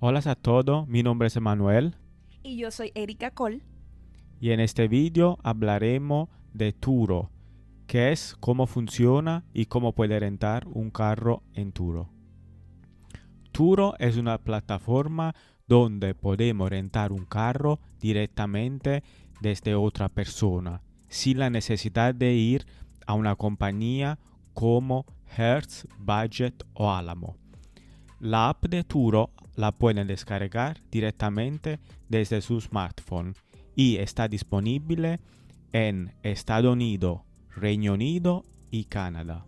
Hola a todos, mi nombre es Emanuel Y yo soy Erika Cole. y en este vídeo hablaremos de Turo, que es cómo funciona y cómo puede rentar un carro en Turo. Turo es una plataforma donde podemos rentar un carro directamente desde otra persona, sin la necesidad de ir a una compañía como Hertz, Budget o Alamo. La app de Turo la pueden descargar directamente desde su smartphone y está disponible en Estados Unidos, Reino Unido y Canadá.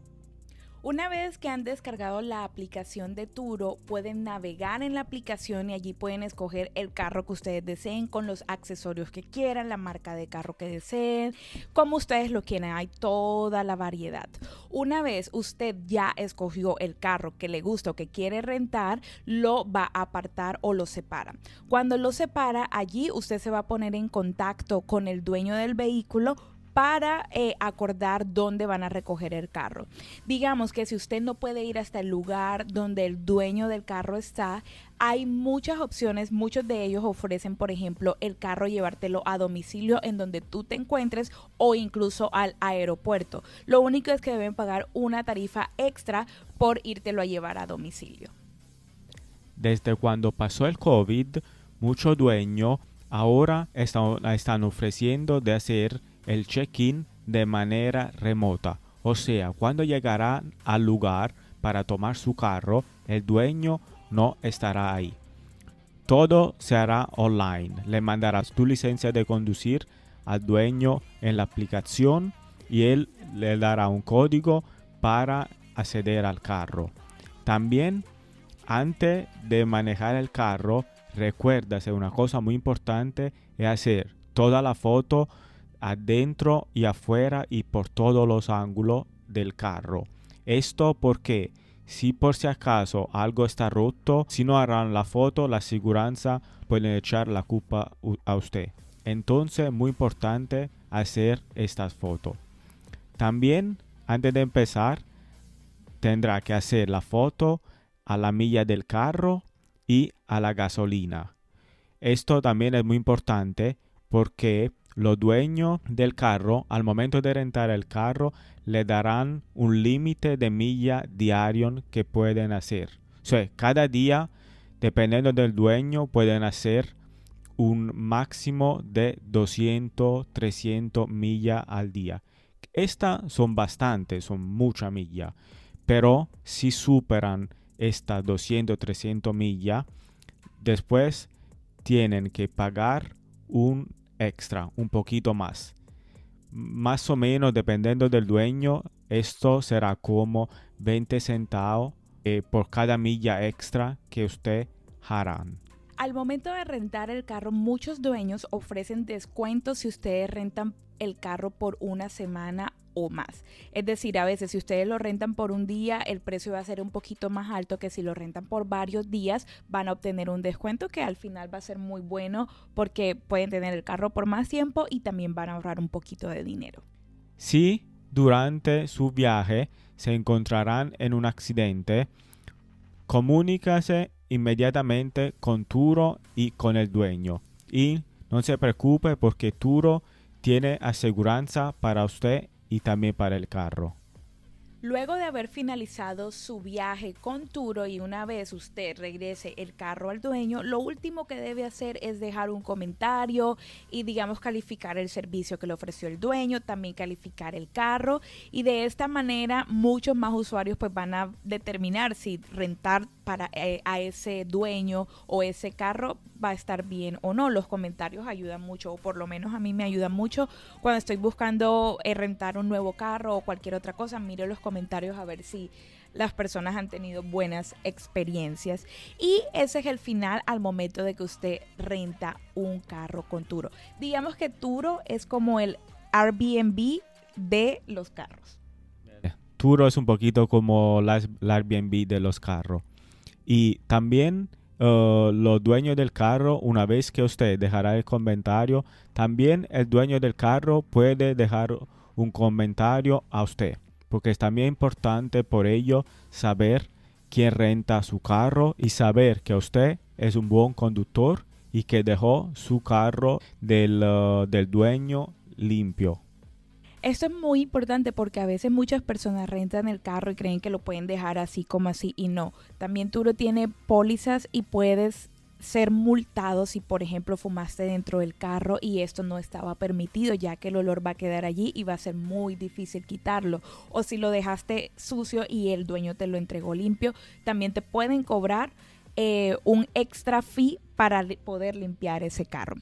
Una vez que han descargado la aplicación de Turo, pueden navegar en la aplicación y allí pueden escoger el carro que ustedes deseen con los accesorios que quieran, la marca de carro que deseen, como ustedes lo quieran. Hay toda la variedad. Una vez usted ya escogió el carro que le gusta o que quiere rentar, lo va a apartar o lo separa. Cuando lo separa, allí usted se va a poner en contacto con el dueño del vehículo para eh, acordar dónde van a recoger el carro. Digamos que si usted no puede ir hasta el lugar donde el dueño del carro está, hay muchas opciones, muchos de ellos ofrecen, por ejemplo, el carro llevártelo a domicilio en donde tú te encuentres o incluso al aeropuerto. Lo único es que deben pagar una tarifa extra por írtelo a llevar a domicilio. Desde cuando pasó el COVID, muchos dueños ahora están, están ofreciendo de hacer el check-in de manera remota. O sea, cuando llegarán al lugar para tomar su carro, el dueño no estará ahí. Todo se hará online. Le mandarás tu licencia de conducir al dueño en la aplicación y él le dará un código para acceder al carro. También, antes de manejar el carro, recuérdase una cosa muy importante es hacer toda la foto adentro y afuera y por todos los ángulos del carro. Esto porque si por si acaso algo está roto, si no harán la foto, la aseguranza puede echar la culpa a usted. Entonces, muy importante hacer estas fotos. También, antes de empezar, tendrá que hacer la foto a la milla del carro y a la gasolina. Esto también es muy importante porque los dueños del carro, al momento de rentar el carro, le darán un límite de milla diario que pueden hacer. O sea, cada día, dependiendo del dueño, pueden hacer un máximo de 200, 300 millas al día. Estas son bastantes, son muchas millas. Pero si superan estas 200, 300 millas, después tienen que pagar un extra, un poquito más. Más o menos, dependiendo del dueño, esto será como 20 centavos eh, por cada milla extra que usted harán. Al momento de rentar el carro, muchos dueños ofrecen descuentos si ustedes rentan el carro por una semana o más. Es decir, a veces si ustedes lo rentan por un día, el precio va a ser un poquito más alto que si lo rentan por varios días, van a obtener un descuento que al final va a ser muy bueno porque pueden tener el carro por más tiempo y también van a ahorrar un poquito de dinero. Si durante su viaje se encontrarán en un accidente, comunícase inmediatamente con Turo y con el dueño. Y no se preocupe porque Turo tiene aseguranza para usted y también para el carro. Luego de haber finalizado su viaje con Turo y una vez usted regrese el carro al dueño, lo último que debe hacer es dejar un comentario y digamos calificar el servicio que le ofreció el dueño, también calificar el carro y de esta manera muchos más usuarios pues van a determinar si rentar eh, a ese dueño o ese carro va a estar bien o no. Los comentarios ayudan mucho, o por lo menos a mí me ayudan mucho cuando estoy buscando eh, rentar un nuevo carro o cualquier otra cosa. Miro los comentarios a ver si las personas han tenido buenas experiencias. Y ese es el final al momento de que usted renta un carro con Turo. Digamos que Turo es como el Airbnb de los carros. Turo es un poquito como la Airbnb de los carros. Y también uh, los dueños del carro, una vez que usted dejará el comentario, también el dueño del carro puede dejar un comentario a usted. Porque es también importante por ello saber quién renta su carro y saber que usted es un buen conductor y que dejó su carro del, uh, del dueño limpio. Esto es muy importante porque a veces muchas personas rentan el carro y creen que lo pueden dejar así como así y no. También Turo tiene pólizas y puedes ser multado si por ejemplo fumaste dentro del carro y esto no estaba permitido ya que el olor va a quedar allí y va a ser muy difícil quitarlo o si lo dejaste sucio y el dueño te lo entregó limpio también te pueden cobrar eh, un extra fee para poder limpiar ese carro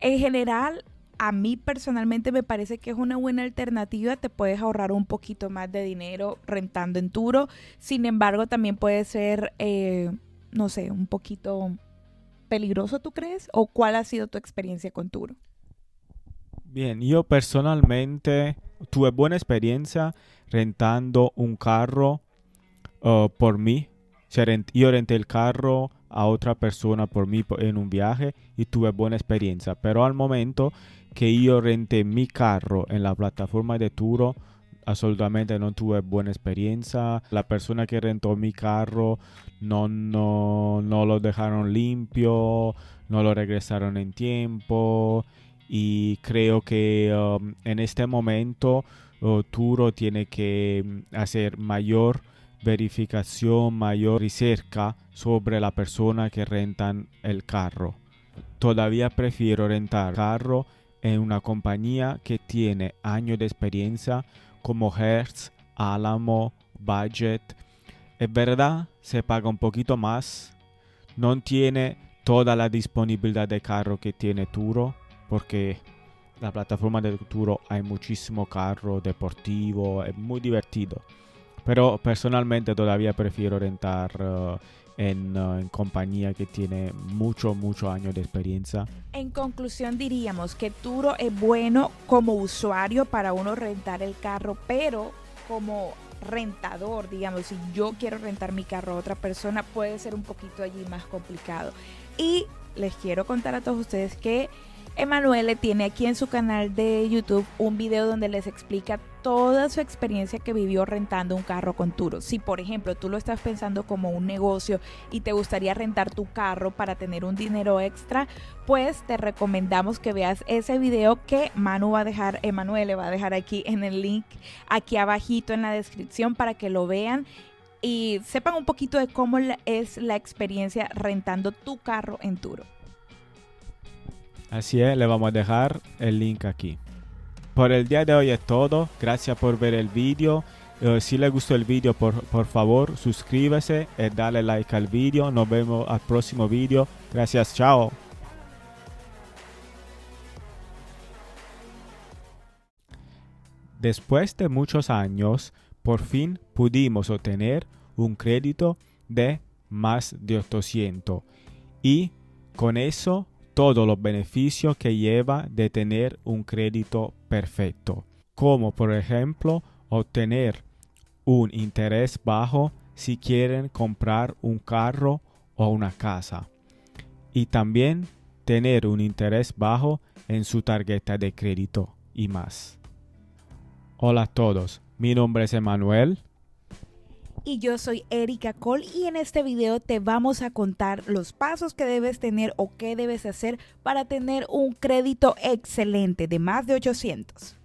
en general a mí personalmente me parece que es una buena alternativa, te puedes ahorrar un poquito más de dinero rentando en Turo, sin embargo también puede ser, eh, no sé, un poquito peligroso, ¿tú crees? ¿O cuál ha sido tu experiencia con Turo? Bien, yo personalmente tuve buena experiencia rentando un carro uh, por mí. Yo renté el carro a otra persona por mí en un viaje y tuve buena experiencia. Pero al momento que yo renté mi carro en la plataforma de Turo, absolutamente no tuve buena experiencia. La persona que rentó mi carro no, no, no lo dejaron limpio, no lo regresaron en tiempo. Y creo que um, en este momento uh, Turo tiene que mm, hacer mayor verificación, mayor recerca sobre la persona que rentan el carro. Todavía prefiero rentar carro en una compañía que tiene años de experiencia como Hertz, Alamo, Budget. Es verdad, se paga un poquito más. No tiene toda la disponibilidad de carro que tiene Turo, porque la plataforma de Turo hay muchísimo carro deportivo, es muy divertido. Pero personalmente todavía prefiero rentar uh, en, compañía que tiene mucho, mucho años de experiencia. En conclusión diríamos que Turo es bueno como usuario para uno rentar el carro, pero como rentador, digamos, si yo quiero rentar mi carro a otra persona, puede ser un poquito allí más complicado. Y les quiero contar a todos ustedes que Emanuele tiene aquí en su canal de YouTube un video donde les explica toda su experiencia que vivió rentando un carro con Turo. Si por ejemplo tú lo estás pensando como un negocio y te gustaría rentar tu carro para tener un dinero extra, pues te recomendamos que veas ese video que Manu va a dejar, Emanuele va a dejar aquí en el link, aquí abajito en la descripción para que lo vean y sepan un poquito de cómo es la experiencia rentando tu carro en Turo. Así es, le vamos a dejar el link aquí. Por el día de hoy es todo. Gracias por ver el vídeo. Eh, si le gustó el vídeo, por, por favor, suscríbase y dale like al vídeo. Nos vemos al próximo vídeo. Gracias, chao. Después de muchos años, por fin pudimos obtener un crédito de más de 800 y con eso todos los beneficios que lleva de tener un crédito perfecto, como por ejemplo obtener un interés bajo si quieren comprar un carro o una casa y también tener un interés bajo en su tarjeta de crédito y más. Hola a todos, mi nombre es Emanuel y yo soy Erika Cole y en este video te vamos a contar los pasos que debes tener o qué debes hacer para tener un crédito excelente de más de 800.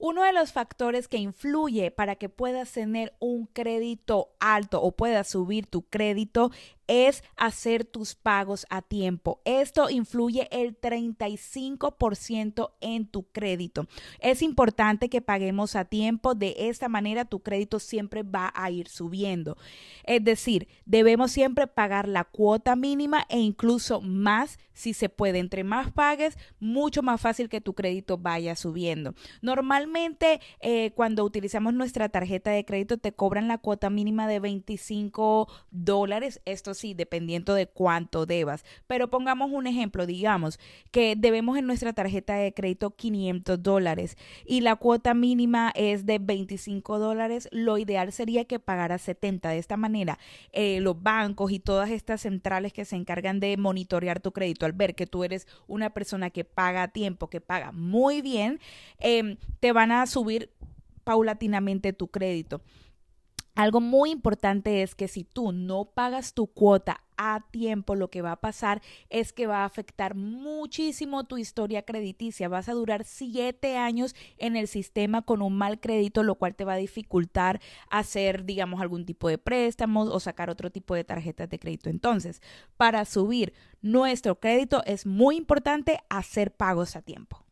Uno de los factores que influye para que puedas tener un crédito alto o puedas subir tu crédito es hacer tus pagos a tiempo. Esto influye el 35% en tu crédito. Es importante que paguemos a tiempo. De esta manera tu crédito siempre va a ir subiendo. Es decir, debemos siempre pagar la cuota mínima e incluso más si se puede. Entre más pagues, mucho más fácil que tu crédito vaya subiendo. Normalmente eh, cuando utilizamos nuestra tarjeta de crédito te cobran la cuota mínima de 25 dólares. Esto sí, dependiendo de cuánto debas. Pero pongamos un ejemplo, digamos que debemos en nuestra tarjeta de crédito 500 dólares y la cuota mínima es de 25 dólares, lo ideal sería que pagaras 70. De esta manera, eh, los bancos y todas estas centrales que se encargan de monitorear tu crédito, al ver que tú eres una persona que paga a tiempo, que paga muy bien, em, te van a subir paulatinamente tu crédito. Algo muy importante es que si tú no pagas tu cuota a tiempo, lo que va a pasar es que va a afectar muchísimo tu historia crediticia. Vas a durar siete años en el sistema con un mal crédito, lo cual te va a dificultar hacer, digamos, algún tipo de préstamos o sacar otro tipo de tarjetas de crédito. Entonces, para subir nuestro crédito es muy importante hacer pagos a tiempo.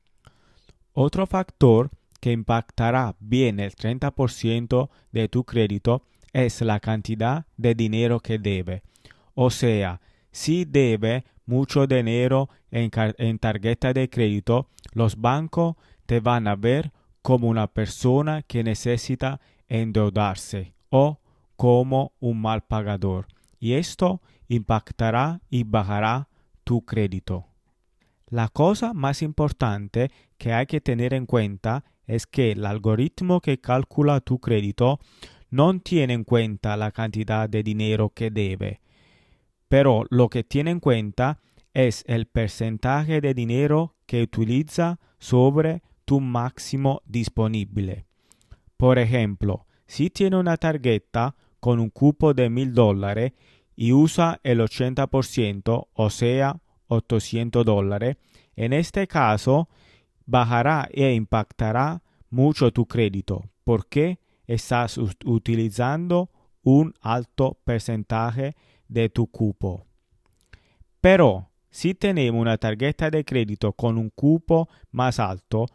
Otro factor que impactará bien el 30% de tu crédito es la cantidad de dinero que debe. O sea, si debe mucho dinero en, en, tarjeta de crédito, los bancos te van a ver como una persona que necesita endeudarse o como un mal pagador. Y esto impactará y bajará tu crédito. La cosa más importante que hay que tener en cuenta es que el algoritmo que calcula tu crédito no tiene en cuenta la cantidad de dinero que debe, pero lo que tiene en cuenta es el porcentaje de dinero que utiliza sobre tu máximo disponible. Por ejemplo, si tiene una tarjeta con un cupo de mil dólares y usa el 80%, o sea, 800 dólares, en este caso bajará e impactará mucho tu crédito porque estás utilizando un alto porcentaje de tu cupo. Pero si tenemos una tarjeta de crédito con un cupo más alto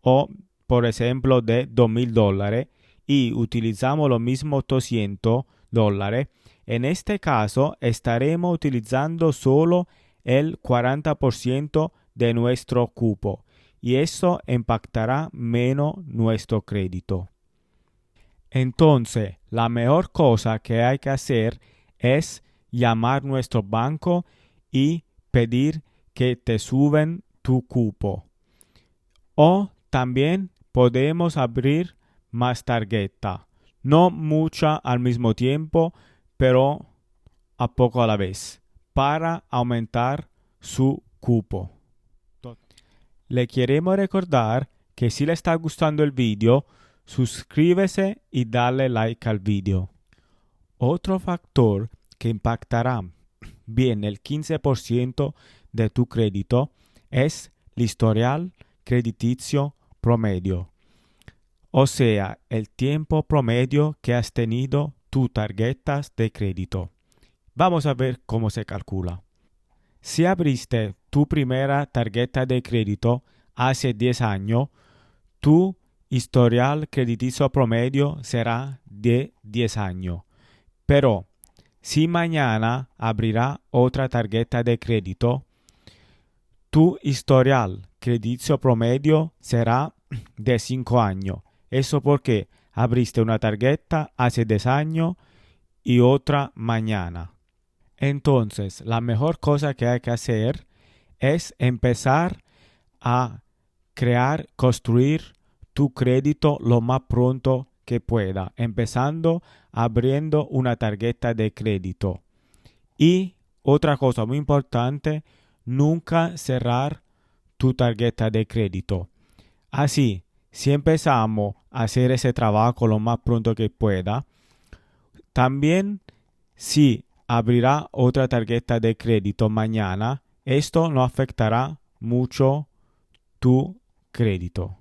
o por ejemplo de 2000 dólares y utilizamos lo mismo 200 dólares, en este caso estaremos utilizando solo el 40% de nuestro cupo y eso impactará menos nuestro crédito. Entonces, la mejor cosa que hay que hacer es llamar nuestro banco y pedir que te suben tu cupo. O también podemos abrir más tarjeta. No mucha al mismo tiempo, pero a poco a la vez, para aumentar su cupo. Le queremos recordar que si le está gustando el video, suscríbese y dale like al video. Otro factor que impactará bien el 15% de tu crédito es el historial crediticio promedio, o sea, el tiempo promedio que has tenido tus tarjetas de crédito. Vamos a ver cómo se calcula. Si abriste tu primera tarjeta de crédito hace 10 años, tu historial crediticio promedio será de 10 años. Pero si mañana abrirá otra tarjeta de crédito, tu historial crediticio promedio será de 5 años. Eso porque abriste una tarjeta hace 10 años y otra mañana. Entonces, la mejor cosa que hay que hacer es empezar a crear, construir tu crédito lo más pronto que pueda, empezando abriendo una tarjeta de crédito. Y otra cosa muy importante, nunca cerrar tu tarjeta de crédito. Así, si empezamos a hacer ese trabajo lo más pronto que pueda, también si abrirá otra tarjeta de crédito mañana, esto no afectará mucho tu crédito.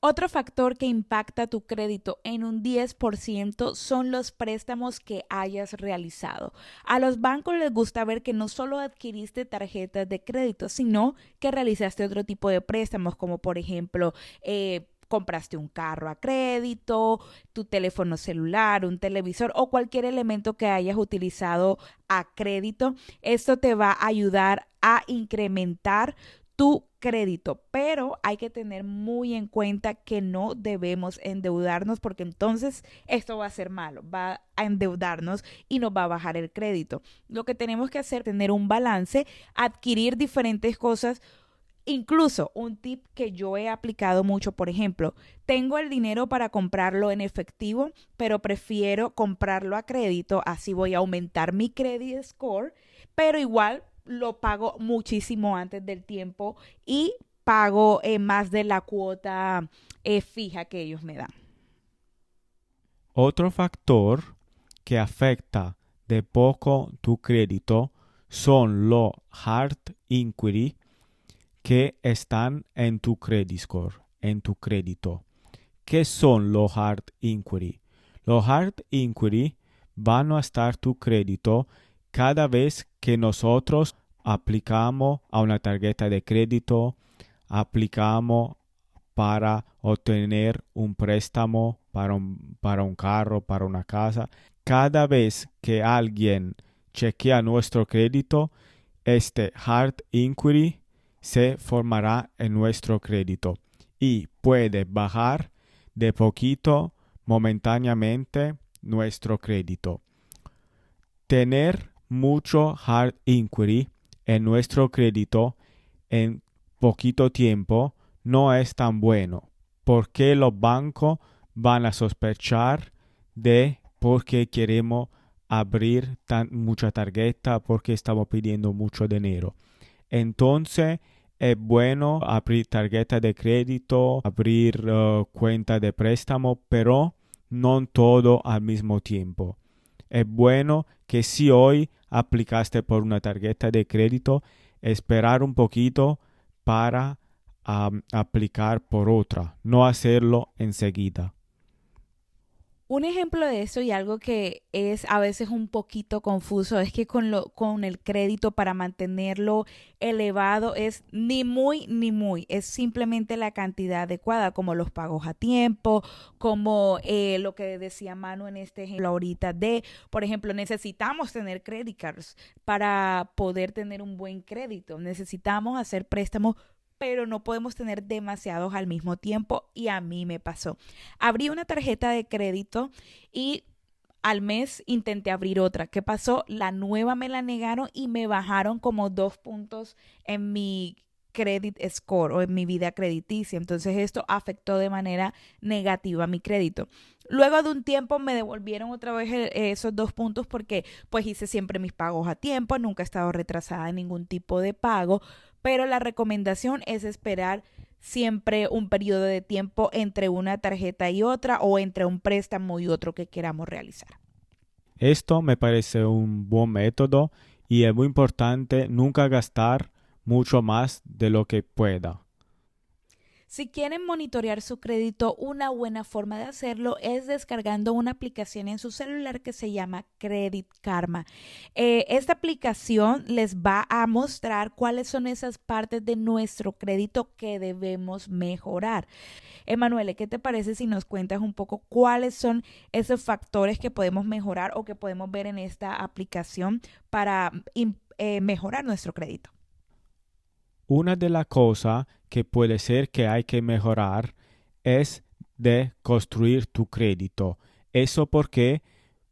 Otro factor que impacta tu crédito en un 10% son los préstamos que hayas realizado. A los bancos les gusta ver que no solo adquiriste tarjetas de crédito, sino que realizaste otro tipo de préstamos, como por ejemplo eh, compraste un carro a crédito, tu teléfono celular, un televisor o cualquier elemento que hayas utilizado a crédito. Esto te va a ayudar a incrementar tu crédito, pero hay que tener muy en cuenta que no debemos endeudarnos porque entonces esto va a ser malo, va a endeudarnos y nos va a bajar el crédito. Lo que tenemos que hacer es tener un balance, adquirir diferentes cosas Incluso un tip que yo he aplicado mucho, por ejemplo, tengo el dinero para comprarlo en efectivo, pero prefiero comprarlo a crédito, así voy a aumentar mi credit score, pero igual lo pago muchísimo antes del tiempo y pago eh, más de la cuota eh, fija que ellos me dan. Otro factor que afecta de poco tu crédito son los hard inquiry que están en tu credit score, en tu crédito. ¿Qué son los hard inquiry? Los hard inquiry van a estar tu crédito cada vez que nosotros aplicamos a una tarjeta de crédito, aplicamos para obtener un préstamo para un, para un carro, para una casa. Cada vez que alguien chequea nuestro crédito, este hard inquiry se formará en nuestro crédito y puede bajar de poquito momentáneamente nuestro crédito. Tener mucho hard inquiry en nuestro crédito en poquito tiempo no es tan bueno porque los bancos van a sospechar de porque queremos abrir tan, mucha tarjeta porque estamos pidiendo mucho dinero. Entonces es bueno abrir tarjeta de crédito, abrir uh, cuenta de préstamo, pero no todo al mismo tiempo. Es bueno que si hoy aplicaste por una tarjeta de crédito, esperar un poquito para aplicar por otra, no hacerlo enseguida. Un ejemplo de eso y algo que es a veces un poquito confuso es que con, lo, con el crédito para mantenerlo elevado es ni muy ni muy, es simplemente la cantidad adecuada, como los pagos a tiempo, como eh, lo que decía Manu en este ejemplo ahorita de, por ejemplo, necesitamos tener credit cards para poder tener un buen crédito, necesitamos hacer préstamos pero no podemos tener demasiados al mismo tiempo y a mí me pasó. Abrí una tarjeta de crédito y al mes intenté abrir otra. ¿Qué pasó? La nueva me la negaron y me bajaron como dos puntos en mi credit score o en mi vida crediticia. Entonces esto afectó de manera negativa mi crédito. Luego de un tiempo me devolvieron otra vez esos dos puntos porque pues hice siempre mis pagos a tiempo, nunca he estado retrasada en ningún tipo de pago, pero la recomendación es esperar siempre un periodo de tiempo entre una tarjeta y otra o entre un préstamo y otro que queramos realizar. Esto me parece un buen método y es muy importante nunca gastar mucho más de lo que pueda. Si quieren monitorear su crédito, una buena forma de hacerlo es descargando una aplicación en su celular que se llama Credit Karma. Eh, esta aplicación les va a mostrar cuáles son esas partes de nuestro crédito que debemos mejorar. Emanuele, ¿qué te parece si nos cuentas un poco cuáles son esos factores que podemos mejorar o que podemos ver en esta aplicación para eh, mejorar nuestro crédito? Una de las cosas que puede ser que hay que mejorar es de construir tu crédito. Eso porque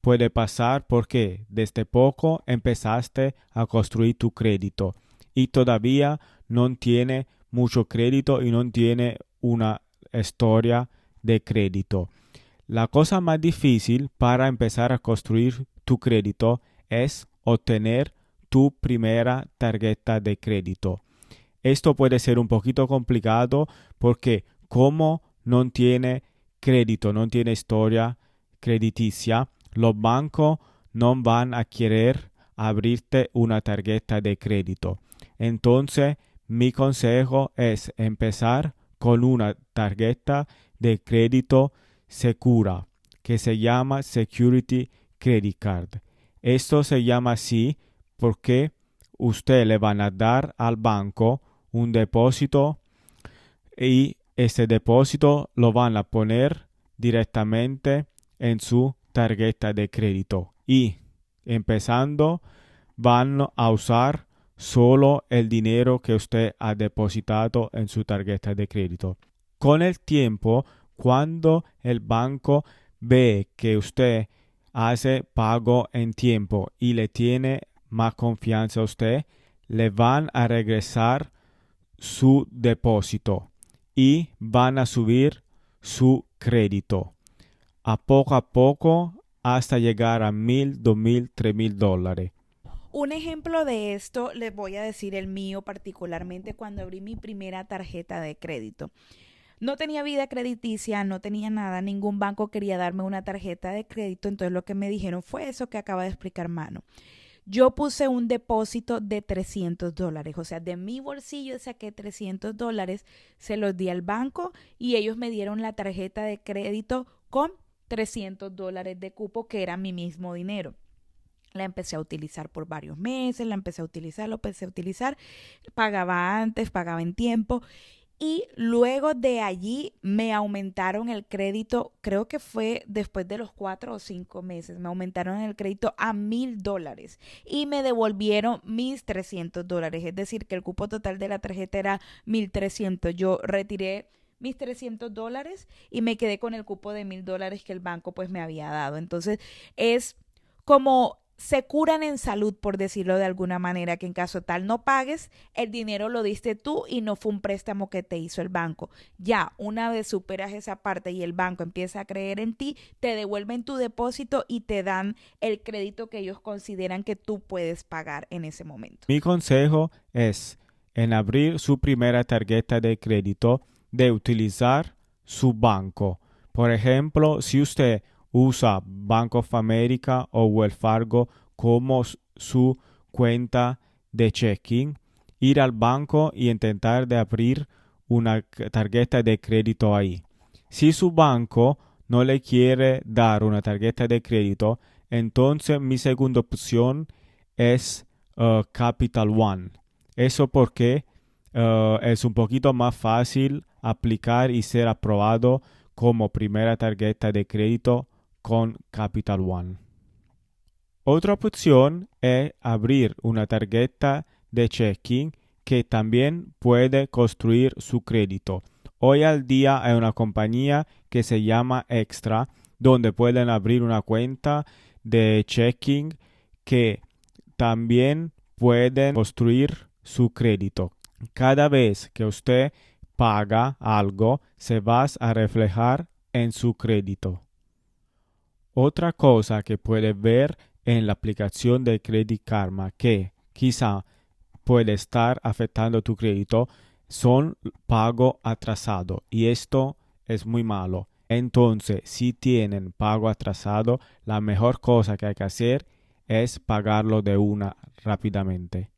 puede pasar porque desde poco empezaste a construir tu crédito y todavía no tiene mucho crédito y no tiene una historia de crédito. La cosa más difícil para empezar a construir tu crédito es obtener tu primera tarjeta de crédito. Esto puede ser un poquito complicado porque como no tiene crédito, no tiene historia crediticia, los bancos no van a querer abrirte una tarjeta de crédito. Entonces, mi consejo es empezar con una tarjeta de crédito segura que se llama Security Credit Card. Esto se llama así porque usted le van a dar al banco un depósito y ese depósito lo van a poner directamente en su tarjeta de crédito y empezando van a usar solo el dinero que usted ha depositado en su tarjeta de crédito. Con el tiempo, cuando el banco ve que usted hace pago en tiempo y le tiene más confianza a usted, le van a regresar su depósito y van a subir su crédito a poco a poco hasta llegar a mil, dos mil, tres mil dólares. Un ejemplo de esto les voy a decir el mío particularmente cuando abrí mi primera tarjeta de crédito. no tenía vida crediticia, no tenía nada, ningún banco quería darme una tarjeta de crédito, entonces lo que me dijeron fue eso que acaba de explicar Mano. Yo puse un depósito de 300 dólares, o sea, de mi bolsillo saqué 300 dólares, se los di al banco y ellos me dieron la tarjeta de crédito con 300 dólares de cupo, que era mi mismo dinero. La empecé a utilizar por varios meses, la empecé a utilizar, lo empecé a utilizar, pagaba antes, pagaba en tiempo y luego de allí me aumentaron el crédito, creo que fue después de los cuatro o cinco meses, me aumentaron el crédito a mil dólares y me devolvieron mis 300 dólares, es decir, que el cupo total de la tarjeta era mil trescientos. Yo retiré mis 300 dólares y me quedé con el cupo de mil dólares que el banco pues me había dado. Entonces es como se curan en salud, por decirlo de alguna manera, que en caso tal no pagues, el dinero lo diste tú y no fue un préstamo que te hizo el banco. Ya, una vez superas esa parte y el banco empieza a creer en ti, te devuelven tu depósito y te dan el crédito que ellos consideran que tú puedes pagar en ese momento. Mi consejo es, en abrir su primera tarjeta de crédito, de utilizar su banco. Por ejemplo, si usted usa Bank of America o Wells Fargo como su cuenta de checking, ir al banco y intentar de abrir una tarjeta de crédito ahí. Si su banco no le quiere dar una tarjeta de crédito, entonces mi segunda opción es uh, Capital One. Eso porque uh, es un poquito más fácil aplicar y ser aprobado como primera tarjeta de crédito con Capital One. Otra opción es abrir una tarjeta de checking que también puede construir su crédito. Hoy al día hay una compañía que se llama Extra, donde pueden abrir una cuenta de checking que también pueden construir su crédito. Cada vez que usted paga algo, se va a reflejar en su crédito. Otra cosa que puede ver en la aplicación de Credit Karma que quizá puede estar afectando tu crédito son pago atrasado y esto es muy malo. Entonces, si tienen pago atrasado, la mejor cosa que hay que hacer es pagarlo de una rápidamente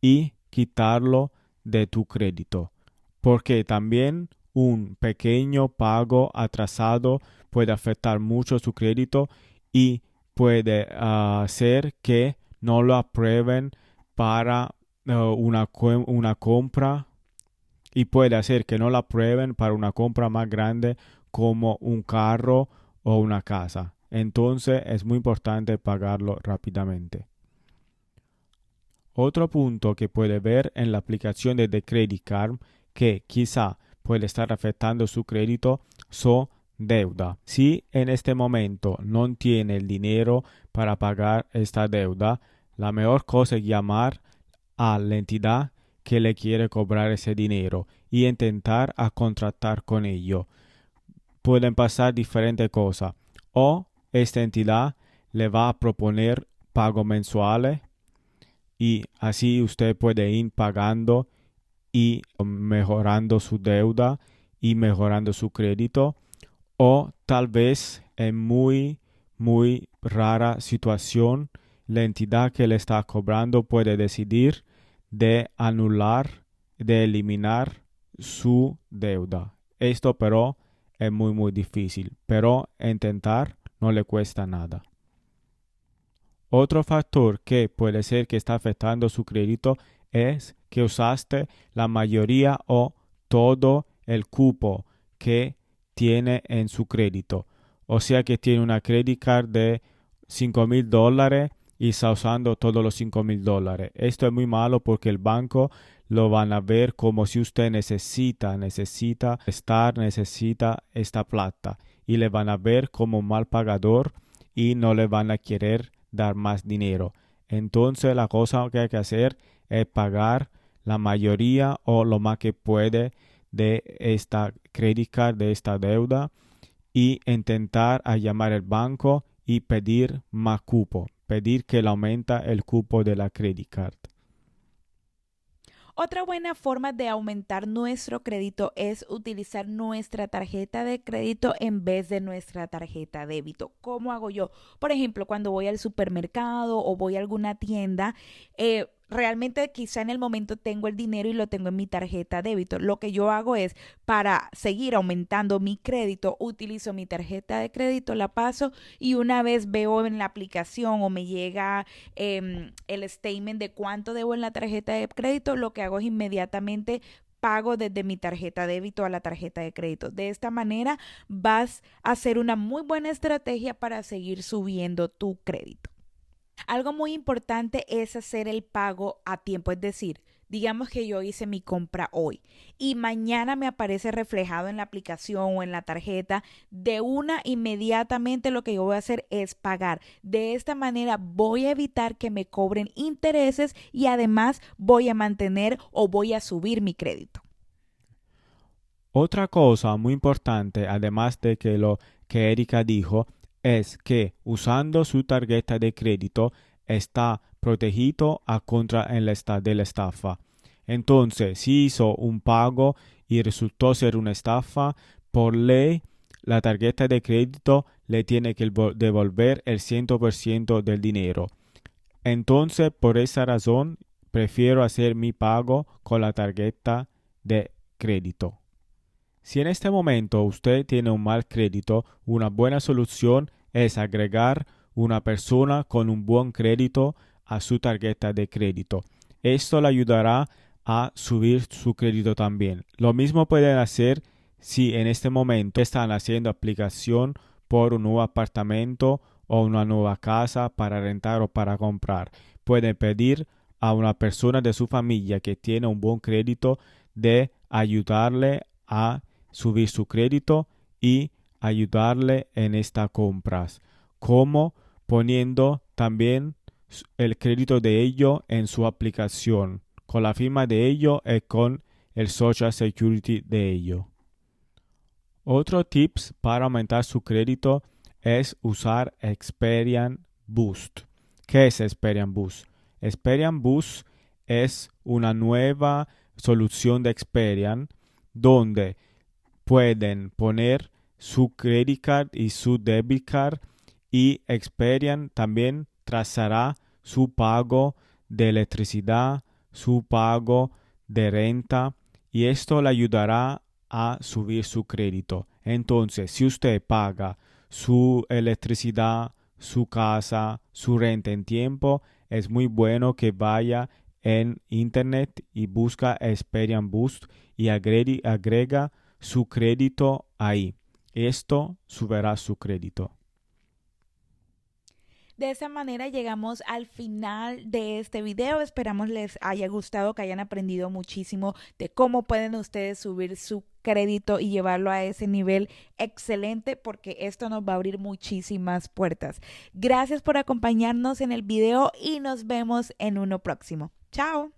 y quitarlo de tu crédito. Porque también un pequeño pago atrasado puede afectar mucho su crédito y puede ah, hacer que no lo aprueben para ah, una, una compra y puede hacer que no lo aprueben para una compra más grande como un carro o una casa. Entonces es muy importante pagarlo rápidamente. Otro punto que puede ver en la aplicación de The Credit Card que quizá puede estar afectando su crédito son deuda. Si en este momento no tiene el dinero para pagar esta deuda, la mejor cosa es llamar a la entidad que le quiere cobrar ese dinero y intentar a contratar con ello. Pueden pasar diferentes cosas. O esta entidad le va a proponer pagos mensuales y así usted puede ir pagando y mejorando su deuda y mejorando su crédito o tal vez en muy muy rara situación la entidad que le está cobrando puede decidir de anular de eliminar su deuda. Esto pero es muy muy difícil pero intentar no le cuesta nada. Otro factor que puede ser que está afectando su crédito es que usaste la mayoría o todo el cupo que tiene en su crédito. O sea que tiene una credit card de 5 mil dólares y está usando todos los 5 mil dólares. Esto es muy malo porque el banco lo van a ver como si usted necesita, necesita estar, necesita esta plata. Y le van a ver como mal pagador y no le van a querer dar más dinero. Entonces la cosa que hay que hacer es pagar la mayoría o lo más que puede de esta credit card, de esta deuda y intentar a llamar al banco y pedir más cupo, pedir que le aumenta el cupo de la credit card. Otra buena forma de aumentar nuestro crédito es utilizar nuestra tarjeta de crédito en vez de nuestra tarjeta de débito. ¿Cómo hago yo? Por ejemplo, cuando voy al supermercado o voy a alguna tienda, eh, realmente quizá en el momento tengo el dinero y lo tengo en mi tarjeta débito. Lo que yo hago es para seguir aumentando mi crédito, utilizo mi tarjeta de crédito, la paso y una vez veo en la aplicación o me llega em, el statement de cuánto debo en la tarjeta de crédito, lo que hago es inmediatamente pago desde mi tarjeta débito a la tarjeta de crédito. De esta manera vas a hacer una muy buena estrategia para seguir subiendo tu crédito. Algo muy importante es hacer el pago a tiempo, es decir, digamos que yo hice mi compra hoy y mañana me aparece reflejado en la aplicación o en la tarjeta, de una inmediatamente lo que yo voy a hacer es pagar. De esta manera voy a evitar que me cobren intereses y además voy a mantener o voy a subir mi crédito. Otra cosa muy importante, además de que lo que Erika dijo, es que usando su tarjeta de crédito está protegido a contra el de la estafa. Entonces, si hizo un pago y resultó ser una estafa, por ley la tarjeta de crédito le tiene que devolver el 100% del dinero. Entonces, por esa razón, prefiero hacer mi pago con la tarjeta de crédito. Si en este momento usted tiene un mal crédito, una buena solución es agregar una persona con un buen crédito a su tarjeta de crédito. Esto le ayudará a subir su crédito también. Lo mismo pueden hacer si en este momento están haciendo aplicación por un nuevo apartamento o una nueva casa para rentar o para comprar. Pueden pedir a una persona de su familia que tiene un buen crédito de ayudarle a subir su crédito y ayudarle en estas compras, como poniendo también el crédito de ello en su aplicación, con la firma de ello y con el Social Security de ello. Otro tips para aumentar su crédito es usar Experian Boost. ¿Qué es Experian Boost? Experian Boost es una nueva solución de Experian donde pueden poner su credit card y su debit card y Experian también trazará su pago de electricidad, su pago de renta y esto le ayudará a subir su crédito. Entonces, si usted paga su electricidad, su casa, su renta en tiempo, es muy bueno que vaya en internet y busca Experian Boost y agrega su crédito ahí. Esto subirá su crédito. De esa manera llegamos al final de este video. Esperamos les haya gustado, que hayan aprendido muchísimo de cómo pueden ustedes subir su crédito y llevarlo a ese nivel excelente porque esto nos va a abrir muchísimas puertas. Gracias por acompañarnos en el video y nos vemos en uno próximo. Chao.